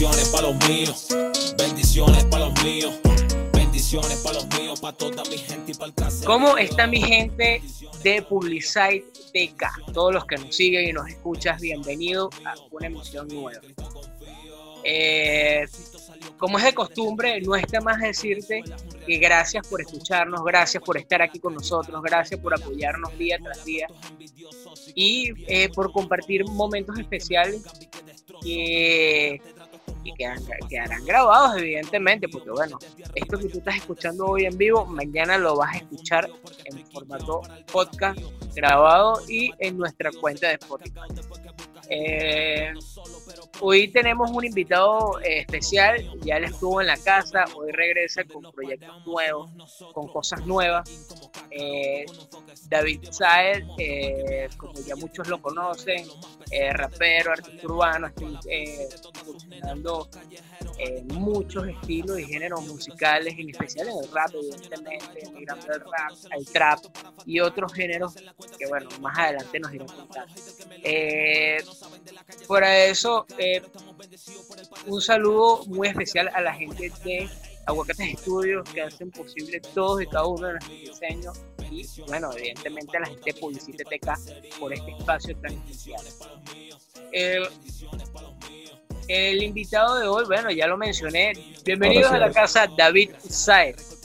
Bendiciones para los míos, bendiciones para los míos. Bendiciones para los míos, para toda mi gente y para el caso. ¿Cómo está mi gente de Publicite TK? Todos los que nos siguen y nos escuchas, bienvenido a una emisión nueva. Eh, como es de costumbre, no está más decirte que gracias por escucharnos, gracias por estar aquí con nosotros, gracias por apoyarnos día tras día y eh, por compartir momentos especiales que, y quedarán, grabados, evidentemente, porque bueno, esto que tú estás escuchando hoy en vivo, mañana lo vas a escuchar en formato podcast grabado y en nuestra cuenta de Spotify. Eh, hoy tenemos un invitado eh, especial, ya él estuvo en la casa, hoy regresa con proyectos nuevos, con cosas nuevas. Eh, David Saed, como ya muchos lo conocen, rapero, artista urbano, está funcionando muchos estilos y géneros musicales, en especial en el rap, evidentemente, migrando el rap, el trap y otros géneros que, bueno, más adelante nos irán. Fuera de eso, eh, un saludo muy especial a la gente de Aguacates Estudios que hacen posible todos y cada uno de nuestros diseños y, bueno, evidentemente la gente Publicite TK por este espacio tan especial. El, invitado de hoy, bueno, ya lo mencioné. Bienvenidos a la casa David Saez.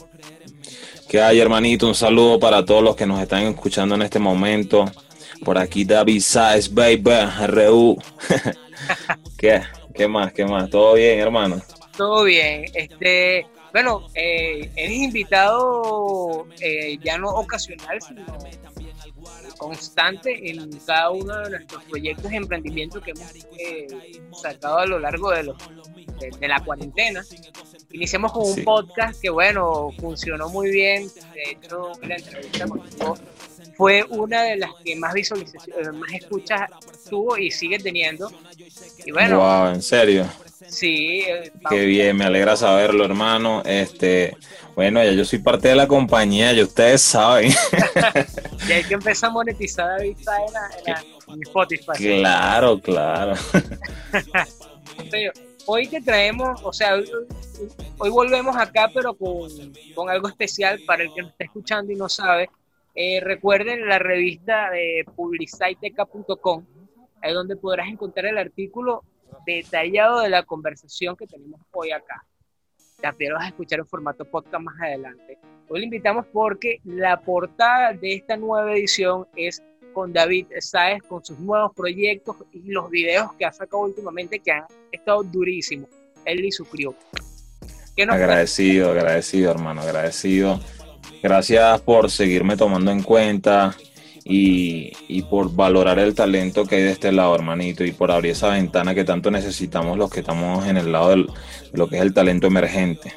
¿Qué hay, hermanito? Un saludo para todos los que nos están escuchando en este momento. Por aquí David Saez, baby, RU. ¿Qué? ¿Qué más? ¿Qué más? ¿Todo bien, hermano? Todo bien. Este, bueno, eh, eres invitado eh, ya no ocasional, sino constante en cada uno de nuestros proyectos de emprendimiento que hemos eh, sacado a lo largo de, los, de, la cuarentena. Iniciamos con un podcast que, bueno, funcionó muy bien. De hecho, la entrevista contigo fue una de las que más visualizaciones, más escuchas tuvo y sigue teniendo. Y bueno. Wow, en serio. Sí. Eh, Qué bien, me alegra saberlo, hermano. Este, bueno, ya yo soy parte de la compañía, ya ustedes saben. y hay que empezar a monetizar en, en, Spotify. Claro, claro. hoy te traemos, o sea, hoy, volvemos acá, pero con, con algo especial para el que nos está escuchando y no sabe eh, recuerden la revista de publiciteca.com, ahí donde podrás encontrar el artículo detallado de la conversación que tenemos hoy acá. También vas a escuchar en formato podcast más adelante. Hoy le invitamos porque la portada de esta nueva edición es con David Saez, con sus nuevos proyectos y los videos que ha sacado últimamente que han estado durísimos. Él y su. Agradecido, agradecido, hermano, agradecido Gracias por seguirme tomando en cuenta y, por valorar el talento que hay de este lado, hermanito, y por abrir esa ventana que tanto necesitamos los que estamos en el lado de lo que es el talento emergente.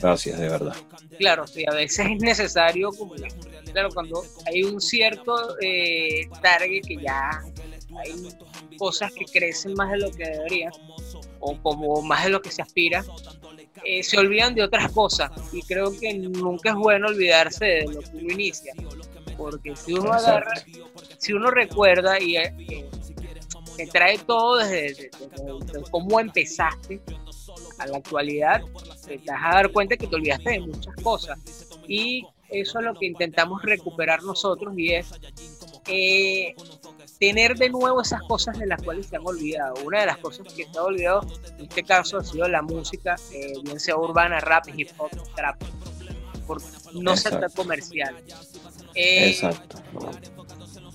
Gracias, de verdad. Claro, sí, a veces es necesario, claro, cuando hay un cierto eh, target que ya hay cosas que crecen más de lo que deberían, o como más de lo que se aspira, eh, se olvidan de otras cosas y creo que nunca es bueno olvidarse de lo que uno inicia porque si uno agarra si uno recuerda y eh, te trae todo desde, cómo empezaste a la actualidad te vas a dar cuenta que te olvidaste de muchas cosas y eso es lo que intentamos recuperar nosotros y es eh, tener de nuevo esas cosas de las cuales se han olvidado. Una de las cosas que se ha olvidado en este caso ha sido la música, eh, bien sea urbana, rap, hip hop, trap, porque no se trata comercial. Eh, Exacto.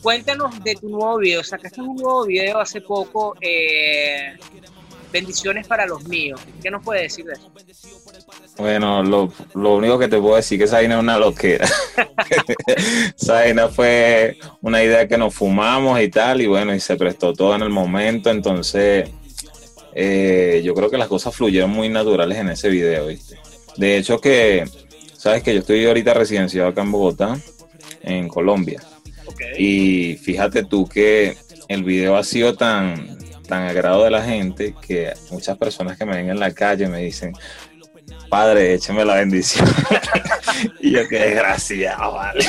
Cuéntanos de tu nuevo video. Sacaste un nuevo video hace poco. Eh, bendiciones para los míos. ¿Qué nos puedes decir de eso? Bueno, lo, lo, único que te puedo decir que esa vaina es una loquera. esa vaina fue una idea que nos fumamos y tal, y bueno, y se prestó todo en el momento, entonces eh, yo creo que las cosas fluyeron muy naturales en ese video, ¿viste? De hecho que, sabes que yo estoy ahorita residenciado acá en Bogotá, en Colombia. Y fíjate tú que el video ha sido tan, tan agrado de la gente que muchas personas que me ven en la calle me dicen, Padre, écheme la bendición. y yo, qué desgraciado, vale.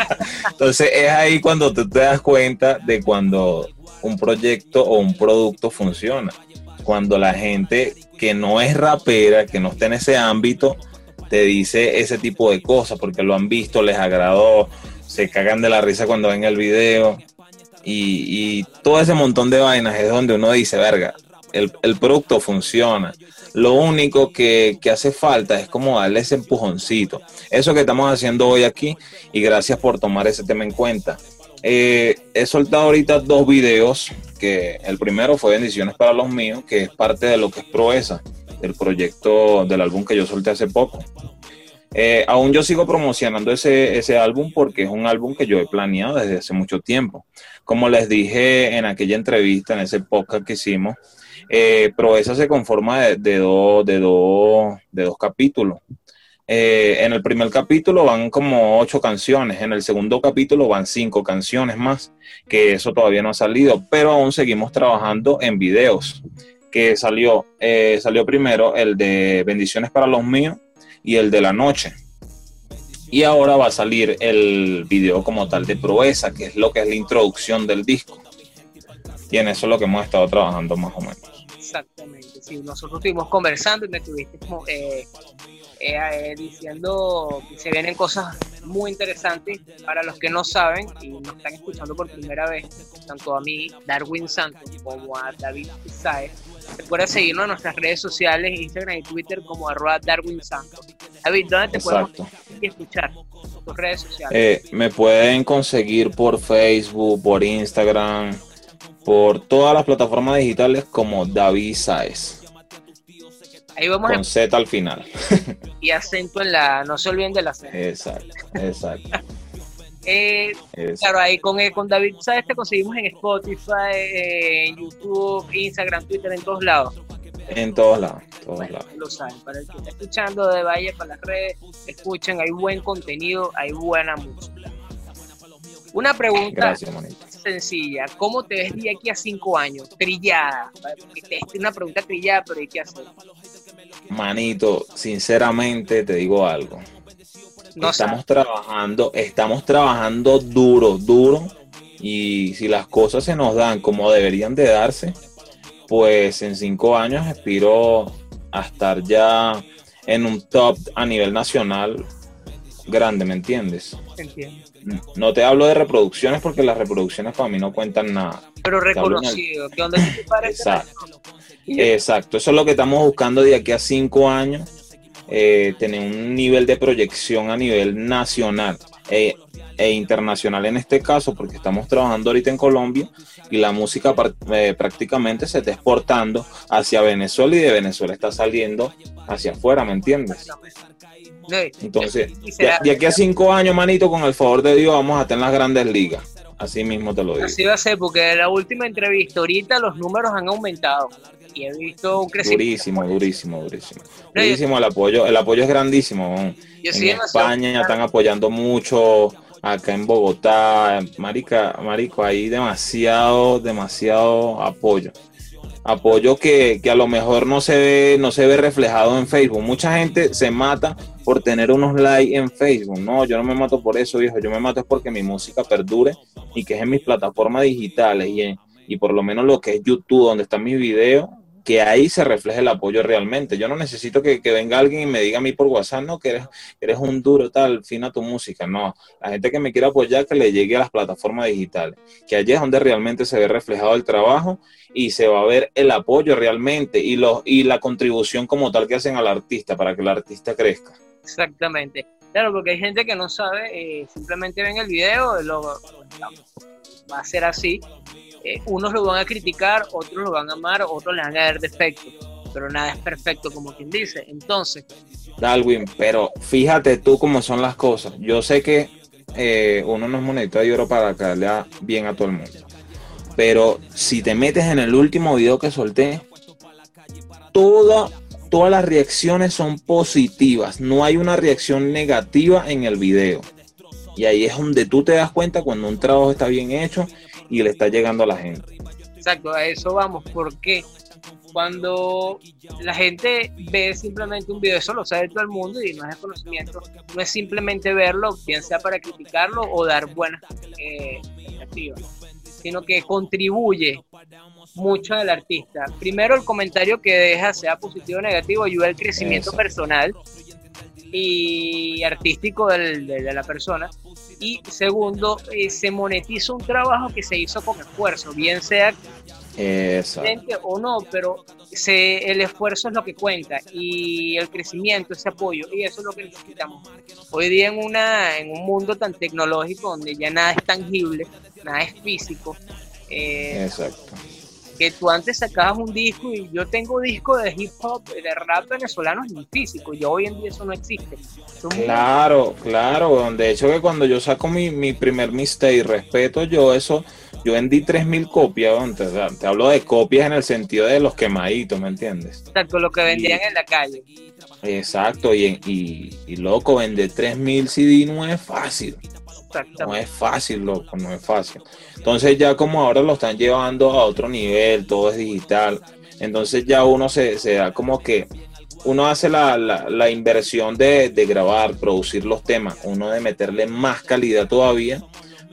Entonces es ahí cuando tú te das cuenta de cuando un proyecto o un producto funciona. cuando la gente que no es rapera, que no está en ese ámbito, te dice ese tipo de cosas porque lo han visto, les agradó, se cagan de la risa cuando ven el video y, todo ese montón de vainas es donde uno dice, verga, el, producto funciona. Lo único que, hace falta es como darle ese empujoncito. Eso que estamos haciendo hoy aquí y gracias por tomar ese tema en cuenta. Eh, he soltado ahorita dos videos, que el primero fue Bendiciones para los míos, que es parte de lo que es Proeza, del proyecto del álbum que yo solté hace poco. Eh, aún yo sigo promocionando ese, ese álbum porque es un álbum que yo he planeado desde hace mucho tiempo. Como les dije en aquella entrevista, en ese podcast que hicimos, eh, Proeza se conforma de, de, de, dos capítulos. Eh, en el primer capítulo van como ocho canciones, en el segundo capítulo van cinco canciones más, que eso todavía no ha salido, pero aún seguimos trabajando en videos, que salió, eh, salió primero el de Bendiciones para los míos y el de la noche. Y ahora va a salir el video como tal de Proeza, que es lo que es la introducción del disco. Y en eso es lo que hemos estado trabajando más o menos. Exactamente, sí, nosotros estuvimos conversando y me tuviste eh, eh, eh, diciendo que se vienen cosas muy interesantes para los que no saben y nos están escuchando por primera vez, tanto a mí, Darwin Santos, como a David Saez. Recuerda seguirnos en nuestras redes sociales, Instagram y Twitter como arroba Darwin Santos. David, ¿dónde te podemos escuchar? Tus redes sociales. Eh, me pueden conseguir por Facebook, por Instagram, por todas las plataformas digitales como David Saez. Ahí vamos con Z al final. Y acento en la, no se olviden de la C. Exacto, exacto. Eh, claro, ahí con, eh, con David ¿sabes? te conseguimos en Spotify, en YouTube, Instagram, Twitter, en todos lados. En todos lados, todos lados. Lo saben, para el que está escuchando de Valle, para las redes, escuchen, hay buen contenido, hay buena música. Una pregunta sencilla, ¿cómo te ves de aquí a cinco años? Trillada, es una pregunta trillada, pero hay que hacerlo. Manito, sinceramente te digo algo estamos trabajando, estamos trabajando duro, duro. Y si las cosas se nos dan como deberían de darse, pues en cinco años aspiro a estar ya en un top a nivel nacional grande, ¿me entiendes? Entiendo. No te hablo de reproducciones porque las reproducciones para mí no cuentan nada. Pero reconocido, que donde Exacto. Exacto, eso es lo que estamos buscando de aquí a cinco años eh, tener un nivel de proyección a nivel nacional e, e, internacional en este caso, porque estamos trabajando ahorita en Colombia y la música eh, prácticamente se está exportando hacia Venezuela y de Venezuela está saliendo hacia afuera, ¿me entiendes? Entonces, de, aquí a cinco años, manito, con el favor de Dios, vamos a estar en las grandes ligas. Así mismo te lo digo. Así va a ser, porque la última entrevista, ahorita los números han aumentado y he visto un crecimiento. Durísimo, durísimo, durísimo. Durísimo el apoyo, el apoyo es grandísimo. en España están apoyando mucho, acá en Bogotá, marica, marico, hay demasiado, demasiado apoyo. Apoyo que, que, a lo mejor no se ve, no se ve reflejado en Facebook. Mucha gente se mata por tener unos likes en Facebook. No, yo no me mato por eso, viejo. Yo me mato es porque mi música perdure y que es en mis plataformas digitales y, y por lo menos lo que es YouTube, donde están mis videos, que ahí se refleje el apoyo realmente. Yo no necesito que, venga alguien y me diga a mí por WhatsApp, no, que eres, eres un duro, tal, fina tu música. No, la gente que me quiera apoyar, que le llegue a las plataformas digitales, que allí es donde realmente se ve reflejado el trabajo y se va a ver el apoyo realmente y, y la contribución como tal que hacen al artista para que el artista crezca. Exactamente. Claro, porque hay gente que no sabe, eh, simplemente ven el video, lo, va a ser así, unos lo van a criticar, otros lo van a amar, otros le van a dar defectos, pero nada es perfecto como quien dice. Entonces... Darwin, pero fíjate tú cómo son las cosas. Yo sé que eh, uno no es monedita de oro para caerle bien a todo el mundo. Pero si te metes en el último video que solté, todas las reacciones son positivas. No hay una reacción negativa en el video. Y ahí es donde tú te das cuenta cuando un trabajo está bien hecho y le está llegando a la gente. Exacto, a eso vamos, porque cuando la gente ve simplemente un video, eso lo sabe todo el mundo y no es conocimiento, no es simplemente verlo, bien sea para criticarlo o dar buenas eh, sino que contribuye mucho al artista. Primero, el comentario que deja, sea positivo o negativo, ayuda al crecimiento personal y artístico de la persona. Y segundo, eh, se monetiza un trabajo que se hizo con esfuerzo, bien sea o no, pero se, el esfuerzo es lo que cuenta y el crecimiento, ese apoyo, y eso es lo que necesitamos. Hoy día en, una, en un mundo tan tecnológico donde ya nada es tangible, nada es físico. Eh, Exacto que tú antes sacabas un disco y yo tengo disco de hip hop, de rap venezolano en físico, y hoy en día eso no existe. claro, claro, de hecho que cuando yo saco mi, mi primer mixtape respeto yo eso, yo vendí 3.000 copias, antes, te hablo de copias en el sentido de los quemaditos, ¿me entiendes? Exacto, lo que vendían en la calle. Exacto, y, y, y loco, vender 3.000 CD no es fácil. No es fácil, loco, no es fácil. Entonces ya como ahora lo están llevando a otro nivel, todo es digital, entonces ya uno se, da como que uno hace la, inversión de, de, grabar, producir los temas, uno de meterle más calidad todavía,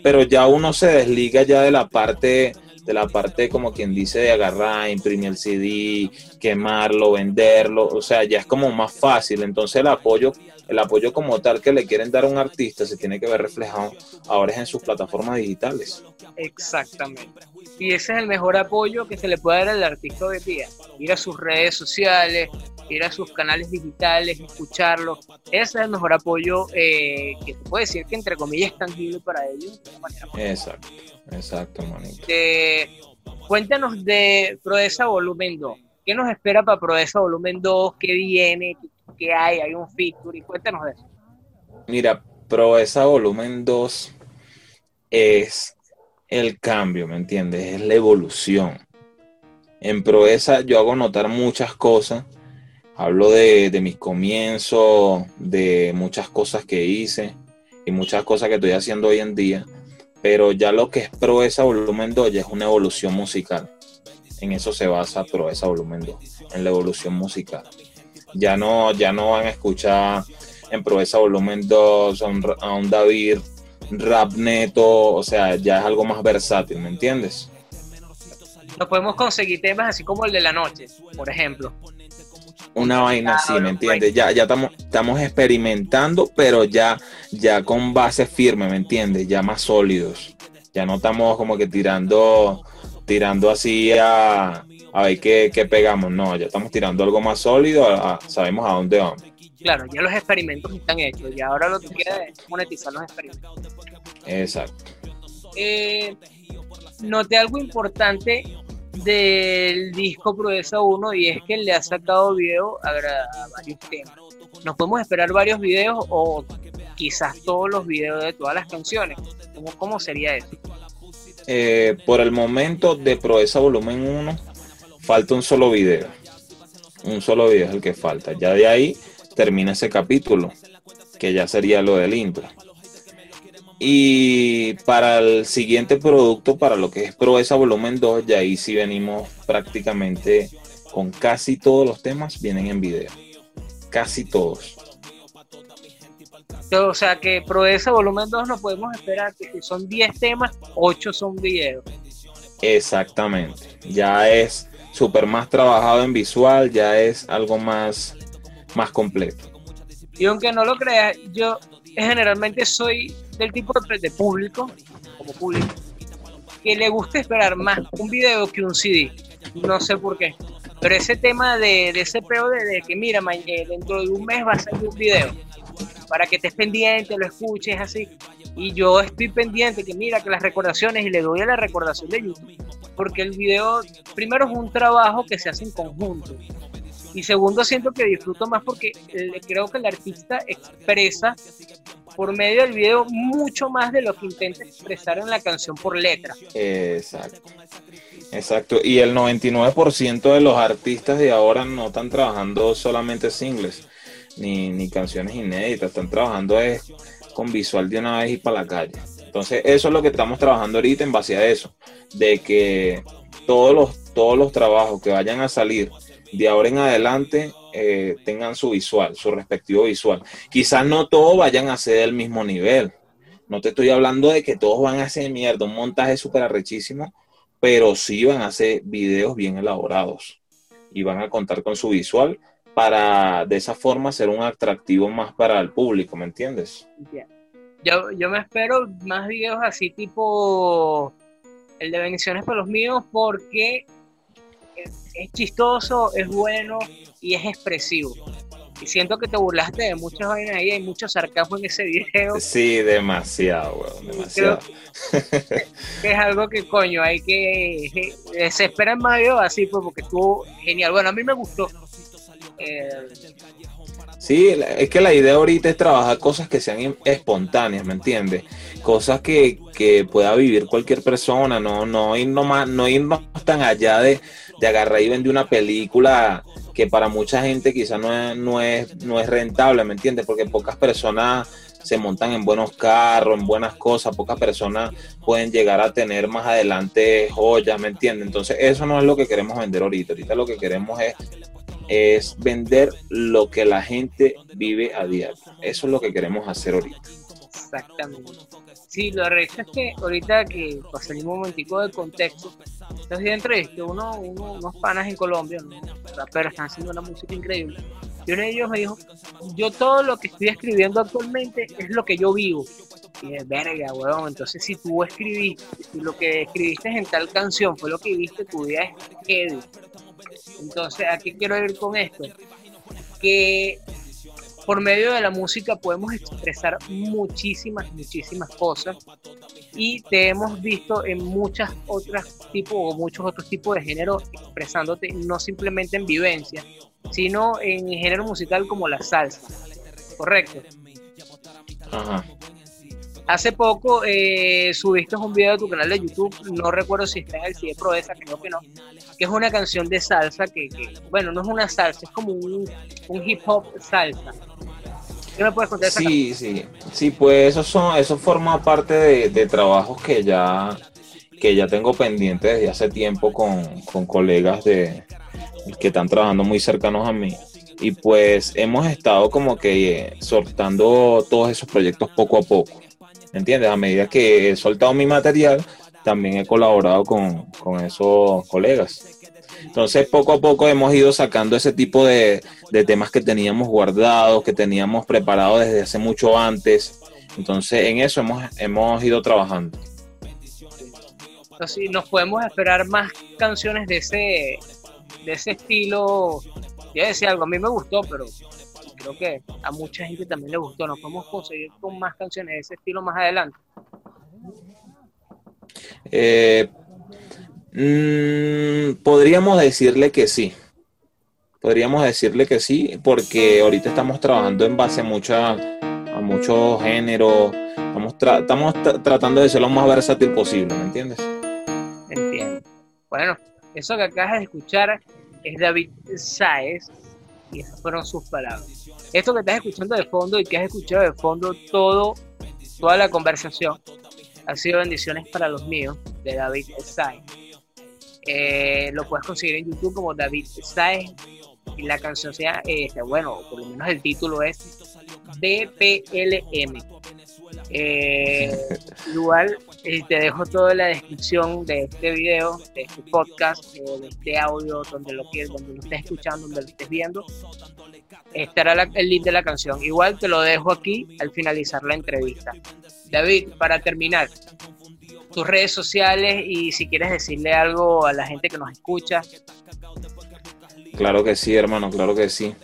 pero ya uno se desliga ya de la parte de la parte como quien dice de agarrar, imprimir el CD, quemarlo, venderlo, o sea, ya es como más fácil. Entonces el apoyo, el apoyo como tal que le quieren dar a un artista se tiene que ver reflejado ahora es en sus plataformas digitales. Exactamente. Y ese es el mejor apoyo que se le puede dar al artista hoy día. Ir a sus redes sociales, ir a sus canales digitales, escucharlo. Ese es el mejor apoyo que se puede decir que entre comillas es tangible para ellos. Exacto. Exacto, manito. cuéntanos de Proeza Volumen 2. ¿Qué nos espera para Proeza Volumen 2? ¿Qué viene? ¿Qué, hay? ¿Hay un feature? Y cuéntanos de eso. Mira, Proeza Volumen 2 es el cambio, ¿me entiendes? Es la evolución. En Proeza yo hago notar muchas cosas. Hablo de, de mis comienzos, de muchas cosas que hice y muchas cosas que estoy haciendo hoy en día pero ya lo que es Proeza Volumen 2 ya es una evolución musical. En eso se basa Proeza Volumen 2, en la evolución musical. Ya no, ya no van a escuchar en Proeza Volumen 2 a un, David rap neto, o sea, ya es algo más versátil, ¿me entiendes? No podemos conseguir temas así como el de la noche, por ejemplo una vaina así, ¿me entiendes? Ya, ya estamos, estamos experimentando, pero ya, ya con bases firmes, ¿me entiendes? Ya más sólidos. Ya no estamos como que tirando, tirando así a, a ver qué, pegamos. No, ya estamos tirando algo más sólido, sabemos a dónde vamos. Claro, ya los experimentos están hechos y ahora lo que queda es monetizar los experimentos. Exacto. Eh, noté algo importante del disco Proeza 1 y es que le ha sacado video a, varios temas. Nos podemos esperar varios videos o quizás todos los videos de todas las canciones. ¿Cómo, cómo sería eso? Eh, por el momento de Proeza Volumen 1 falta un solo video. Un solo video es el que falta. Ya de ahí termina ese capítulo, que ya sería lo del intro. Y para el siguiente producto, para lo que es Proeza Volumen 2, ya ahí sí venimos prácticamente con casi todos los temas, vienen en video. Casi todos. O sea que Proeza Volumen 2 no podemos esperar que si son 10 temas, 8 son videos. Exactamente. Ya es súper más trabajado en visual, ya es algo más, más completo. Y aunque no lo creas, yo generalmente soy del tipo de, público, como público, que le gusta esperar más un video que un CD. No sé por qué. Pero ese tema de, ese peo de, que, mira, eh, dentro de un mes va a salir un video, para que estés pendiente, lo escuches así. Y yo estoy pendiente, que mira, que las recordaciones, y le doy a la recordación de YouTube, porque el video, primero es un trabajo que se hace en conjunto. Y segundo, siento que disfruto más porque creo que el artista expresa por medio del video mucho más de lo que intenta expresar en la canción por letra. Exacto. Exacto. Y el 99% de los artistas de ahora no están trabajando solamente singles ni, ni canciones inéditas, están trabajando es con visual de una vez y para la calle. Entonces, eso es lo que estamos trabajando ahorita en base a eso, de que todos los, todos los trabajos que vayan a salir de ahora en adelante eh, tengan su visual, su respectivo visual. Quizás no todos vayan a ser del mismo nivel, No te estoy hablando de que todos van a hacer mierda, un montaje súper arrechísimo, pero sí van a hacer videos bien elaborados y van a contar con su visual para de esa forma ser un atractivo más para el público, ¿me entiendes? Yo, yo me espero más videos así tipo el de bendiciones para los míos porque es chistoso, es bueno y es expresivo. Y siento que te burlaste de muchas vainas ahí, hay mucho sarcasmo en ese video. Sí, demasiado, weón, demasiado. es algo que, coño, hay que. Se esperan más videos así, pues, porque estuvo genial. Bueno, a mí me gustó. Sí, es que la idea ahorita es trabajar cosas que sean espontáneas, ¿me entiendes? Cosas que, que, pueda vivir cualquier persona, no, no, irnos más, no irnos tan allá de, de agarrar y vender una película que para mucha gente quizás no es, no, es, no es rentable, ¿me entiendes? Porque pocas personas se montan en buenos carros, en buenas cosas, pocas personas pueden llegar a tener más adelante joyas, ¿me entiendes? Entonces eso no es lo que queremos vender ahorita, ahorita lo que queremos es, es vender lo que la gente vive a diario, eso es lo que queremos hacer ahorita. Exactamente. Sí, lo recho es que ahorita que salimos un momentico del contexto, entonces entrevisté uno, uno, unos panas en Colombia, pero están haciendo una música increíble. Y uno de ellos me dijo, yo todo lo que estoy escribiendo actualmente es lo que yo vivo. Y es verga, weón. Entonces, si tú escribiste, si lo que escribiste en tal canción fue lo que viste, tu vida es heavy. Entonces, ¿a qué quiero ir con esto? Que por medio de la música podemos expresar muchísimas, muchísimas cosas y te hemos visto en muchas otras tipos o muchos otros tipos de género expresándote no simplemente en vivencia, sino en género musical como la salsa. ¿Correcto? Ajá. Hace poco eh, subiste un video de tu canal de YouTube, no recuerdo si está en el CIE Proeza, creo que no, que es una canción de salsa que, bueno, no es una salsa, es como un, un hip hop salsa ¿Qué me puedes contar? Sí, sí, sí, pues eso son, eso forma parte de, trabajos que ya, que ya tengo pendientes desde hace tiempo con, colegas de, que están trabajando muy cercanos a mí. Y pues hemos estado como que eh, soltando todos esos proyectos poco a poco. ¿Entiendes? A medida que he soltado mi material, también he colaborado con, con esos colegas. Entonces, poco a poco hemos ido sacando ese tipo de, temas que teníamos guardados, que teníamos preparados desde hace mucho antes. Entonces, en eso hemos, hemos ido trabajando. Entonces, nos podemos esperar más canciones de ese, de ese estilo. Ya decía algo, a mí me gustó, pero creo que a mucha gente también le gustó. Nos podemos conseguir con más canciones de ese estilo más adelante. Eh, Mm, podríamos decirle que sí. Podríamos decirle que sí, porque ahorita estamos trabajando en base a, mucha, a muchos géneros. Estamos, estamos tratando de ser lo más versátil posible, ¿me entiendes? Entiendo. Bueno, eso que acabas de escuchar es David Saez y esas fueron sus palabras. Esto que estás escuchando de fondo y que has escuchado de fondo todo, toda la conversación ha sido bendiciones para los míos de David Saez eh, lo puedes conseguir en YouTube como David Saez y la canción sea, este, bueno, por lo menos el título es BPLM. Eh, igual eh, te dejo toda la descripción de este video, de este podcast, de este audio, donde lo quieres, donde lo estés escuchando, donde lo estés viendo. Estará el link de la canción. Igual te lo dejo aquí al finalizar la entrevista. David, para terminar, tus redes sociales y si quieres decirle algo a la gente que nos escucha. Claro que sí, hermano, claro que sí.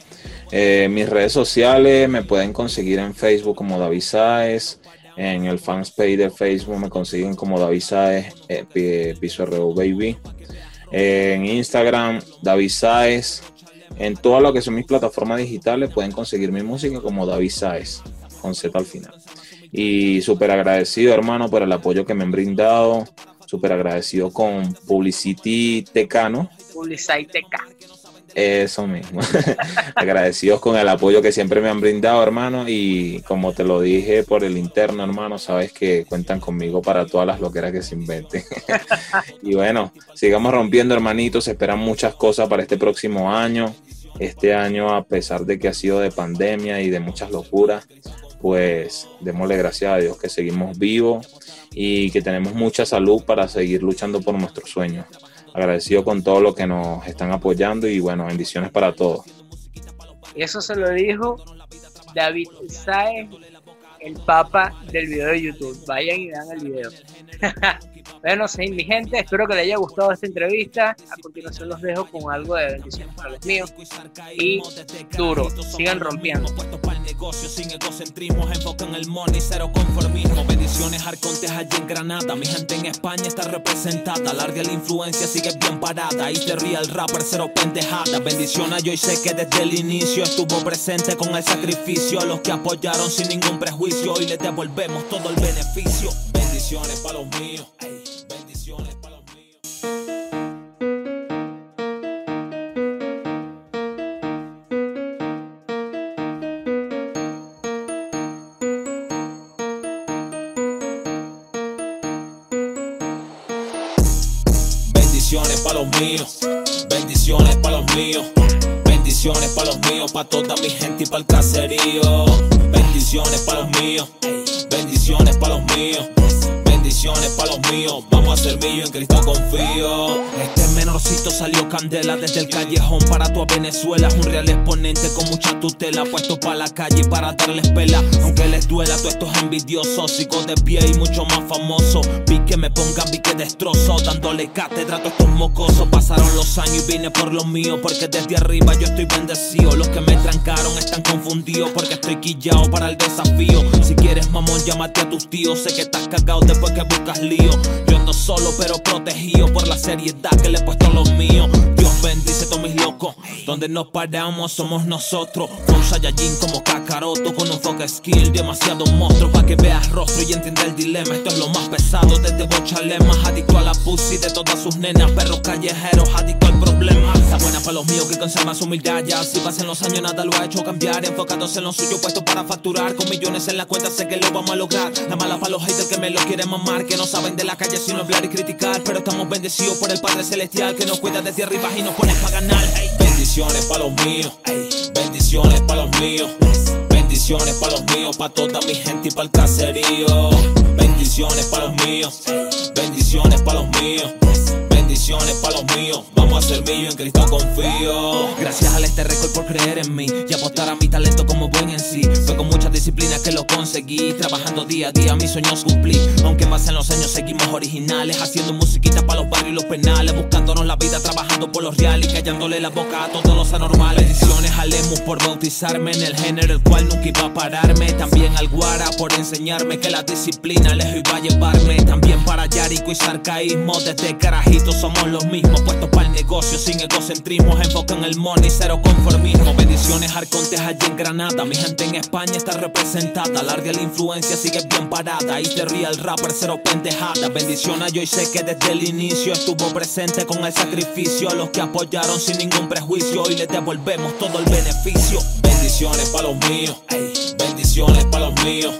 Eh, mis redes sociales me pueden conseguir en Facebook como David Saez, en el fanspage de Facebook me consiguen como David Saez, eh, Piso RO Baby, en Instagram David Saez, en todo lo que son mis plataformas digitales pueden conseguir mi música como David Saez, con Z al final. Y súper agradecido, hermano, por el apoyo que me han brindado. Súper agradecido con Publicity Tecano. Publicity TK. Eso mismo. Agradecidos con el apoyo que siempre me han brindado, hermano. Y como te lo dije por el interno, hermano, sabes que cuentan conmigo para todas las loqueras que se inventen. y bueno, sigamos rompiendo, hermanitos. Esperan muchas cosas para este próximo año. Este año, a pesar de que ha sido de pandemia y de muchas locuras, pues démosle gracias a Dios que seguimos vivos y que tenemos mucha salud para seguir luchando por nuestros sueños. Agradecido con todo lo que nos están apoyando y bueno, bendiciones para todos. Eso se lo dijo David Saez, el papa del video de YouTube. Vayan y vean el video. bueno, sí, mi gente, espero que les haya gustado esta entrevista. A continuación los dejo con algo de bendiciones para los míos. Y duro, sigan rompiendo negocio sin egocentrismo, enfoca en el money, cero conformismo. Bendiciones arcontes allí en Granada, mi gente en España está representada. Larga la influencia, sigue bien parada. Y te ría el rapper, cero pendejada. Bendiciones yo y sé que desde el inicio estuvo presente con el sacrificio. A los que apoyaron sin ningún prejuicio, hoy les devolvemos todo el beneficio. Bendiciones para los míos. Bendiciones para los míos. Bendiciones para los míos, bendiciones para los míos, bendiciones para los míos, para toda mi gente y para el caserío. Bendiciones para los míos, bendiciones para los míos bendiciones los míos. Vamos a ser millo, en Cristo confío. Este menorcito salió candela desde el callejón para tu Venezuela. Es un real exponente con mucha tutela, puesto para la calle para darles pela. Aunque les duela, todos estos envidiosos. Sigo de pie y mucho más famoso. Vi que me pongan, vi que destrozo. Dándole cátedra a estos mocosos. Pasaron los años y vine por lo mío. Porque desde arriba yo estoy bendecido. Los que me trancaron están confundidos. Porque estoy quillado para el desafío. Si quieres, mamón, llámate a tus tíos. Sé que estás cagado después que buscas lío. Yo ando solo pero protegido por la seriedad que le he puesto a los míos. Bendice todos mis locos. Donde nos paramos somos nosotros. Un Saiyajin como Kakaroto con un fuck skill. Demasiado monstruo para que veas rostro y entienda el dilema. Esto es lo más pesado desde Bochalemas. Adicto a la pussy de todas sus nenas. Perros callejeros, adicto al problema. Está buena para los míos que conservan su humildad. Ya si pasan los años nada lo ha hecho cambiar. Enfocándose en lo suyo puesto para facturar. Con millones en la cuenta sé que lo vamos a lograr. La mala para los haters que me lo quieren mamar que no saben de la calle sino hablar y criticar. Pero estamos bendecidos por el Padre Celestial que nos cuida desde arriba y nos pone para ganar. Bendiciones para los míos, bendiciones para los míos, bendiciones para los míos, para toda mi gente y para el caserío. Bendiciones para los míos, bendiciones para los míos bendiciones para los míos. Vamos a ser míos, en Cristo confío. Gracias al este récord por creer en mí y apostar a mi talento como buen en sí. Fue con mucha disciplina que lo conseguí. Trabajando día a día mis sueños cumplí. Aunque más en los años seguimos originales. Haciendo musiquita para los barrios y los penales. Buscándonos la vida, trabajando por los reales. Y callándole la boca a todos los anormales. Bendiciones al Emu por bautizarme en el género el cual nunca iba a pararme. También al Guara por enseñarme que la disciplina les iba a llevarme. También para Yarico y Sarcaísmo desde carajitos somos los mismos, puestos para el negocio sin egocentrismo, enfoca en el money, cero conformismo. Bendiciones arcontes allí en Granada, mi gente en España está representada. Larga la influencia, sigue bien parada. Y te ría el rapper, cero pendejada. Bendiciones yo y sé que desde el inicio estuvo presente con el sacrificio. Los que apoyaron sin ningún prejuicio, hoy les devolvemos todo el beneficio. Bendiciones para los míos, bendiciones para los míos.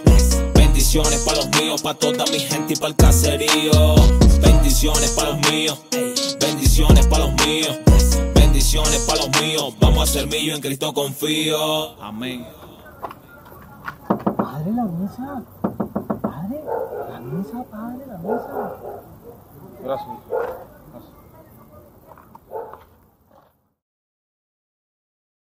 Bendiciones para los míos, para toda mi gente y para el caserío. Bendiciones para los míos, bendiciones para los míos, bendiciones para los míos. Vamos a ser míos, en Cristo confío. Amén. Padre, la mesa. Padre, la mesa, padre, la mesa. Gracias.